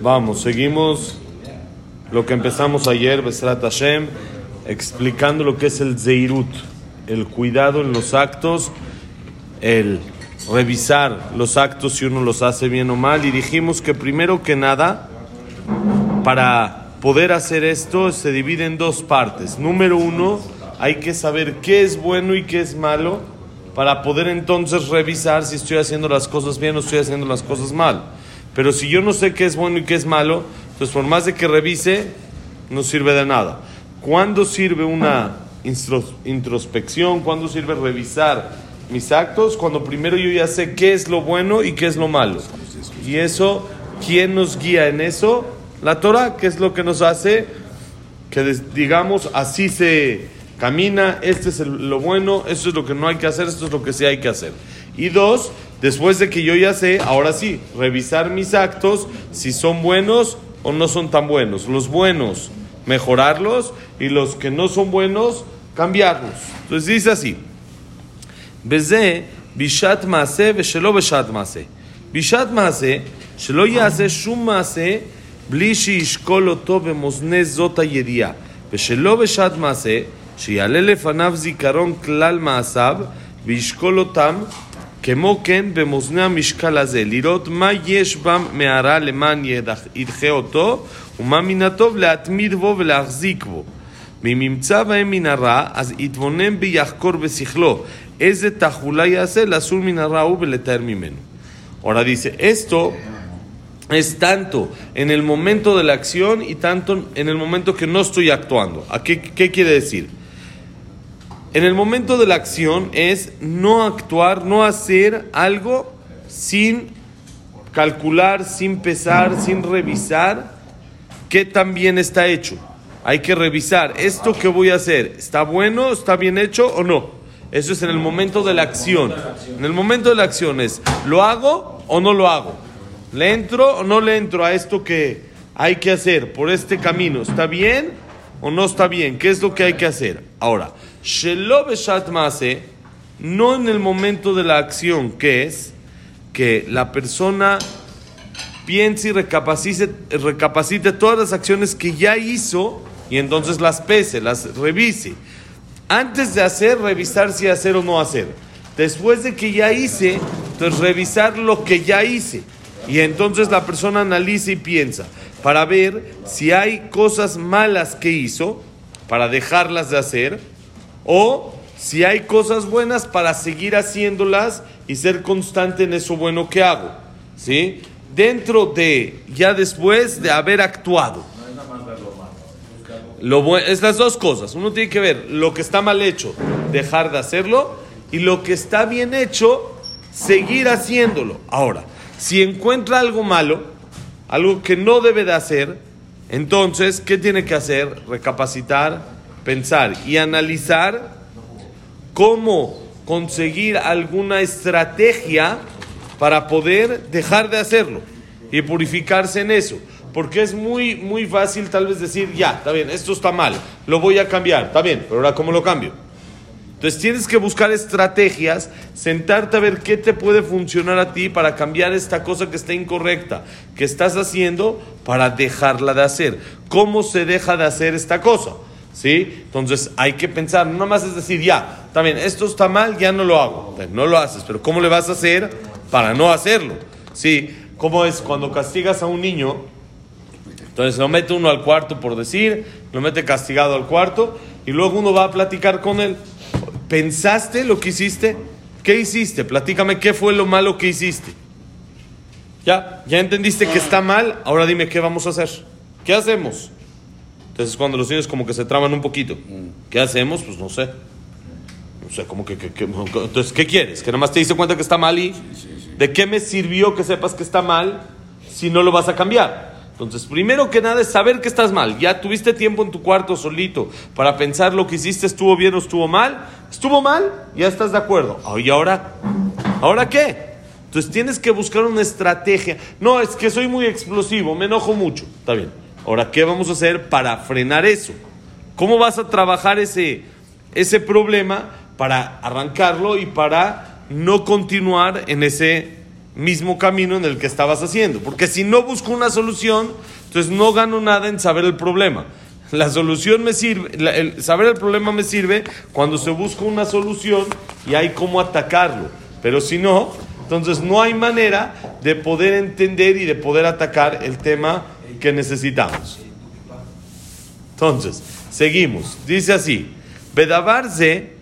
Vamos, seguimos lo que empezamos ayer, Besrat Hashem, explicando lo que es el Zeirut, el cuidado en los actos, el revisar los actos si uno los hace bien o mal. Y dijimos que primero que nada, para poder hacer esto, se divide en dos partes. Número uno, hay que saber qué es bueno y qué es malo para poder entonces revisar si estoy haciendo las cosas bien o estoy haciendo las cosas mal. Pero si yo no sé qué es bueno y qué es malo, entonces por más de que revise, no sirve de nada. ¿Cuándo sirve una introspección? ¿Cuándo sirve revisar mis actos? Cuando primero yo ya sé qué es lo bueno y qué es lo malo. Y eso, ¿quién nos guía en eso? La Torah, que es lo que nos hace que digamos así se Camina, este es el, lo bueno, esto es lo que no hay que hacer, esto es lo que sí hay que hacer. Y dos, después de que yo ya sé, ahora sí, revisar mis actos, si son buenos o no son tan buenos. Los buenos, mejorarlos y los que no son buenos, cambiarlos. Entonces dice así. Beze, bishat maase, veshelo bishat maase. Bishat maase, shelo yase shum maase, bli shishkol oto bemozne zota yedia. Veshelo bishat maase, שיעלה לפניו זיכרון כלל מעשיו וישקול אותם כמו כן במאזני המשקל הזה, לראות מה יש בם מהרע למען ידחה אותו ומה מן הטוב להתמיד בו ולהחזיק בו. ואם ימצא בהם מן הרע, אז יתבונן ויחקור בשכלו איזה תחבולה יעשה לאסור מן הרע הוא ולתאר ממנו. Ahora dice, esto es tanto en el momento de la acción y tanto en el momento que no estoy actuando. ¿A qué, qué quiere decir? En el momento de la acción es no actuar, no hacer algo sin calcular, sin pesar, sin revisar qué tan bien está hecho. Hay que revisar, ¿esto que voy a hacer está bueno, está bien hecho o no? Eso es en el momento de la acción. En el momento de la acción es, ¿lo hago o no lo hago? ¿Le entro o no le entro a esto que hay que hacer por este camino? ¿Está bien o no está bien? ¿Qué es lo que hay que hacer? Ahora, Shelo Beshat Maase, no en el momento de la acción, que es que la persona piense y recapacite, recapacite todas las acciones que ya hizo y entonces las pese, las revise. Antes de hacer, revisar si hacer o no hacer. Después de que ya hice, entonces revisar lo que ya hice. Y entonces la persona analiza y piensa para ver si hay cosas malas que hizo, para dejarlas de hacer, o si hay cosas buenas para seguir haciéndolas y ser constante en eso bueno que hago. ¿Sí? Dentro de, ya después de haber actuado. Lo es las dos cosas. Uno tiene que ver lo que está mal hecho, dejar de hacerlo, y lo que está bien hecho, seguir haciéndolo. Ahora, si encuentra algo malo, algo que no debe de hacer, entonces, ¿qué tiene que hacer? Recapacitar, pensar y analizar cómo conseguir alguna estrategia para poder dejar de hacerlo y purificarse en eso. Porque es muy, muy fácil tal vez decir, ya, está bien, esto está mal, lo voy a cambiar, está bien, pero ahora ¿cómo lo cambio? Entonces tienes que buscar estrategias, sentarte a ver qué te puede funcionar a ti para cambiar esta cosa que está incorrecta, que estás haciendo, para dejarla de hacer. ¿Cómo se deja de hacer esta cosa? ¿Sí? Entonces hay que pensar, no más es decir, ya, bien, esto está mal, ya no lo hago. No lo haces, pero ¿cómo le vas a hacer para no hacerlo? ¿Sí? ¿Cómo es cuando castigas a un niño? Entonces lo mete uno al cuarto por decir, lo mete castigado al cuarto y luego uno va a platicar con él. ¿Pensaste lo que hiciste? ¿Qué hiciste? Platícame qué fue lo malo que hiciste. Ya, ya entendiste que está mal, ahora dime qué vamos a hacer. ¿Qué hacemos? Entonces cuando los niños como que se traban un poquito. ¿Qué hacemos? Pues no sé. No sé, como que, entonces, ¿qué quieres? ¿Que nada más te diste cuenta que está mal y de qué me sirvió que sepas que está mal si no lo vas a cambiar? Entonces, primero que nada es saber que estás mal. Ya tuviste tiempo en tu cuarto solito para pensar lo que hiciste estuvo bien o estuvo mal. Estuvo mal, ya estás de acuerdo. ¿Y ahora? ¿Ahora qué? Entonces tienes que buscar una estrategia. No, es que soy muy explosivo, me enojo mucho. Está bien. Ahora, ¿qué vamos a hacer para frenar eso? ¿Cómo vas a trabajar ese, ese problema para arrancarlo y para no continuar en ese mismo camino en el que estabas haciendo. Porque si no busco una solución, entonces no gano nada en saber el problema. La solución me sirve, el, saber el problema me sirve cuando se busca una solución y hay cómo atacarlo. Pero si no, entonces no hay manera de poder entender y de poder atacar el tema que necesitamos. Entonces, seguimos. Dice así: Bedabarze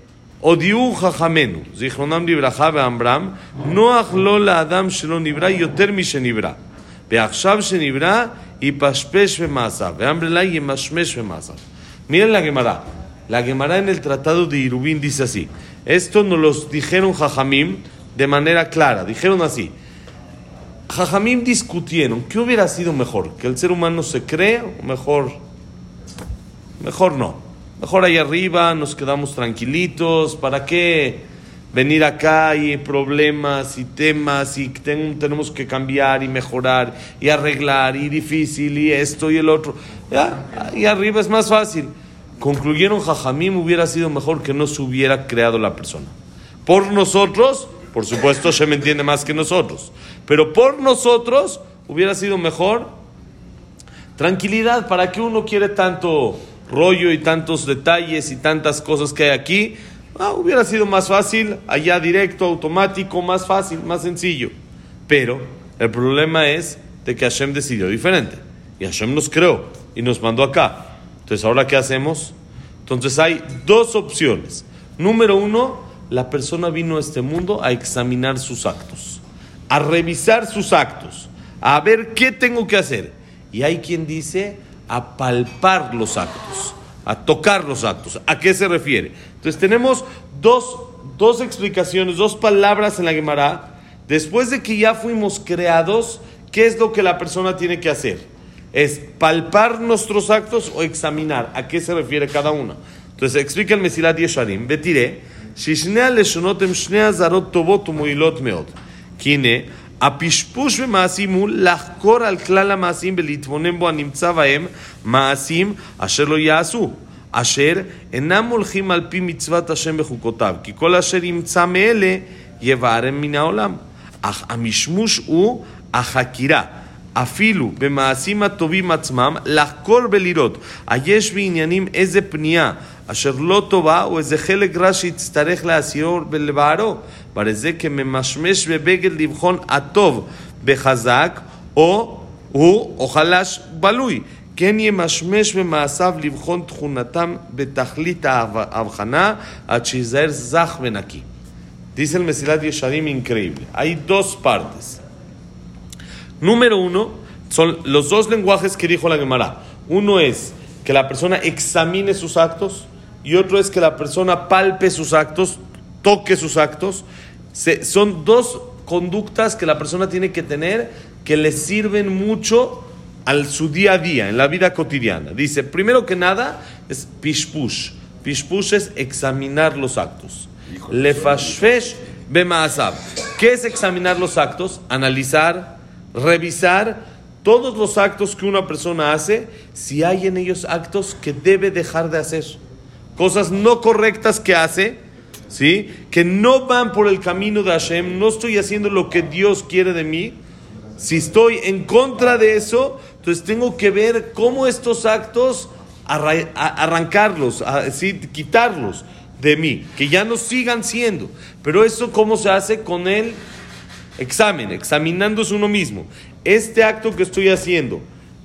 odiu jajamenu, zichronam libraja beambram, noach lo la adam shelo nibra yoter mi shenibra, beachshav shenibra yipashpesh bemasav, beambrela yemashmesh bemasav. Miren la Gemara. La Gemara en el tratado de Irubín dice así: Esto nos lo dijeron jajamim de manera clara. Dijeron así: Jajamim discutieron, ¿qué hubiera sido mejor? ¿Que el ser humano se cree o mejor? Mejor no. Mejor ahí arriba nos quedamos tranquilitos. ¿Para qué venir acá y problemas y temas y tenemos que cambiar y mejorar y arreglar y difícil y esto y el otro? Ya, ahí arriba es más fácil. Concluyeron, Jajamim hubiera sido mejor que no se hubiera creado la persona. Por nosotros, por supuesto, se me entiende más que nosotros, pero por nosotros hubiera sido mejor tranquilidad. ¿Para qué uno quiere tanto? rollo y tantos detalles y tantas cosas que hay aquí, ah, hubiera sido más fácil, allá directo, automático, más fácil, más sencillo. Pero el problema es de que Hashem decidió diferente. Y Hashem nos creó y nos mandó acá. Entonces, ¿ahora qué hacemos? Entonces hay dos opciones. Número uno, la persona vino a este mundo a examinar sus actos, a revisar sus actos, a ver qué tengo que hacer. Y hay quien dice a palpar los actos, a tocar los actos. ¿A qué se refiere? Entonces tenemos dos, dos explicaciones, dos palabras en la Gemara. Después de que ya fuimos creados, ¿qué es lo que la persona tiene que hacer? ¿Es palpar nuestros actos o examinar? ¿A qué se refiere cada una? Entonces explíquenme si la Yesharim. Betiré. Shishnea leshonotem shnea zarot tobot meot. כי הפשפוש במעשים הוא לחקור על כלל המעשים ולהתבונן בו הנמצא בהם מעשים אשר לא יעשו, אשר אינם הולכים על פי מצוות השם בחוקותיו, כי כל אשר ימצא מאלה יבערם מן העולם. אך המשמוש הוא החקירה. אפילו במעשים הטובים עצמם, לחקור ולראות היש בעניינים איזה פנייה אשר לא טובה או איזה חלק רע שיצטרך להסירו ולבערו. ועל זה כממשמש בבגד לבחון הטוב בחזק או הוא או חלש בלוי. כן ימשמש במעשיו לבחון תכונתם בתכלית ההבחנה עד שיזהר זך ונקי. Dice el Mesilat Yesharim increíble. Hay dos partes. Número uno, son los dos lenguajes que dijo la Gemara. Uno es que la persona examine sus actos y otro es que la persona palpe sus actos, toque sus actos. son dos conductas que la persona tiene que tener que le sirven mucho al su día a día, en la vida cotidiana. Dice, primero que nada, es pishpush. Pishpush es examinar los actos. Lefashfesh bemaasab. ¿Qué es examinar los actos? Analizar, revisar todos los actos que una persona hace, si hay en ellos actos que debe dejar de hacer cosas no correctas que hace, ¿sí? Que no van por el camino de Hashem, no estoy haciendo lo que Dios quiere de mí. Si estoy en contra de eso, entonces tengo que ver cómo estos actos arrancarlos, quitarlos de mí, que ya no sigan siendo. Pero eso cómo se hace con el examen, examinándose uno mismo. Este acto que estoy haciendo,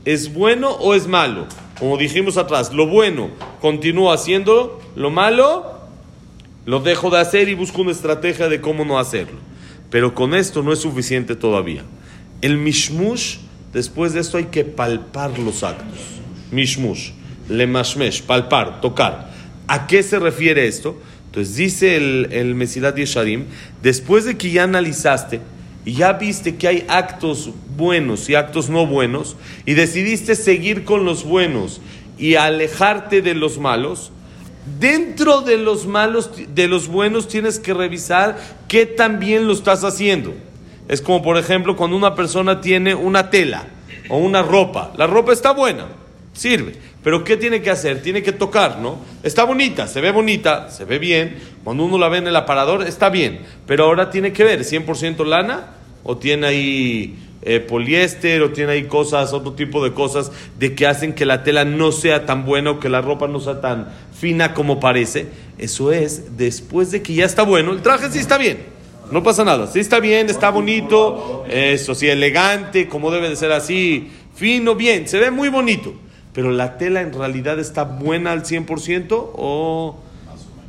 ¿es bueno o es malo? Como dijimos atrás, lo bueno continúo haciendo, lo malo lo dejo de hacer y busco una estrategia de cómo no hacerlo. Pero con esto no es suficiente todavía. El mishmush, después de esto hay que palpar los actos. Mishmush, le mashmesh, palpar, tocar. ¿A qué se refiere esto? Entonces dice el, el Mesilat Yesharim, después de que ya analizaste y ya viste que hay actos buenos y actos no buenos, y decidiste seguir con los buenos y alejarte de los malos, dentro de los malos, de los buenos tienes que revisar qué tan bien lo estás haciendo. Es como por ejemplo cuando una persona tiene una tela o una ropa. La ropa está buena, sirve. Pero ¿qué tiene que hacer? Tiene que tocar, ¿no? Está bonita, se ve bonita, se ve bien. Cuando uno la ve en el aparador, está bien. Pero ahora tiene que ver, 100% lana, o tiene ahí eh, poliéster, o tiene ahí cosas, otro tipo de cosas, de que hacen que la tela no sea tan buena o que la ropa no sea tan fina como parece. Eso es después de que ya está bueno, el traje sí está bien. No pasa nada, sí está bien, está bonito, eso sí, elegante, como debe de ser así, fino, bien, se ve muy bonito. Pero la tela en realidad está buena al 100% o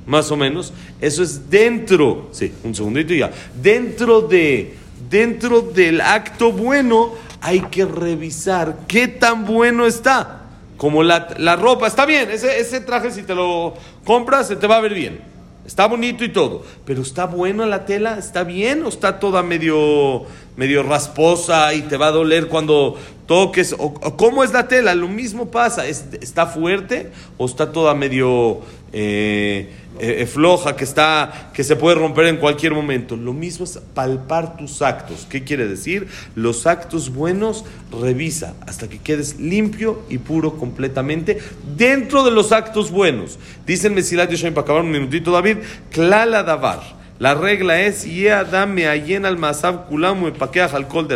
más o menos. Eso es dentro, sí, un segundito y ya. Dentro de, dentro del acto bueno hay que revisar qué tan bueno está. Como la, la ropa, está bien, ese, ese traje si te lo compras se te va a ver bien. Está bonito y todo, pero está buena la tela, está bien o está toda medio, medio rasposa y te va a doler cuando toques. O, ¿Cómo es la tela? Lo mismo pasa. ¿Está fuerte o está toda medio eh, eh, eh, floja, que, está, que se puede romper en cualquier momento? Lo mismo es palpar tus actos. ¿Qué quiere decir? Los actos buenos, revisa hasta que quedes limpio y puro completamente dentro de los actos buenos. Dice el Mesilat Yoshem, para acabar un minutito, David, Klala Davar. La regla es, Adam me al kulam al kol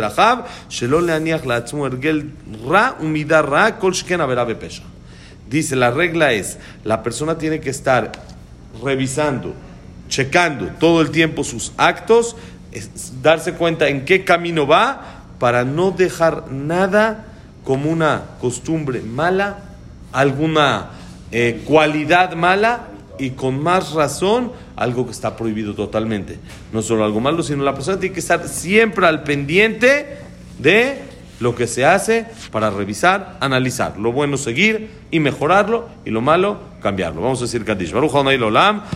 shelo leaniach ergel ra umidar ra kol shken avera. Dice, la regla es, la persona tiene que estar revisando, checando todo el tiempo sus actos, darse cuenta en qué camino va para no dejar nada como una costumbre mala, alguna eh, cualidad mala y con más razón algo que está prohibido totalmente. No solo algo malo, sino la persona tiene que estar siempre al pendiente de lo que se hace para revisar, analizar. Lo bueno seguir y mejorarlo y lo malo cambiarlo. Vamos a decir Kadish. Baruch Olam.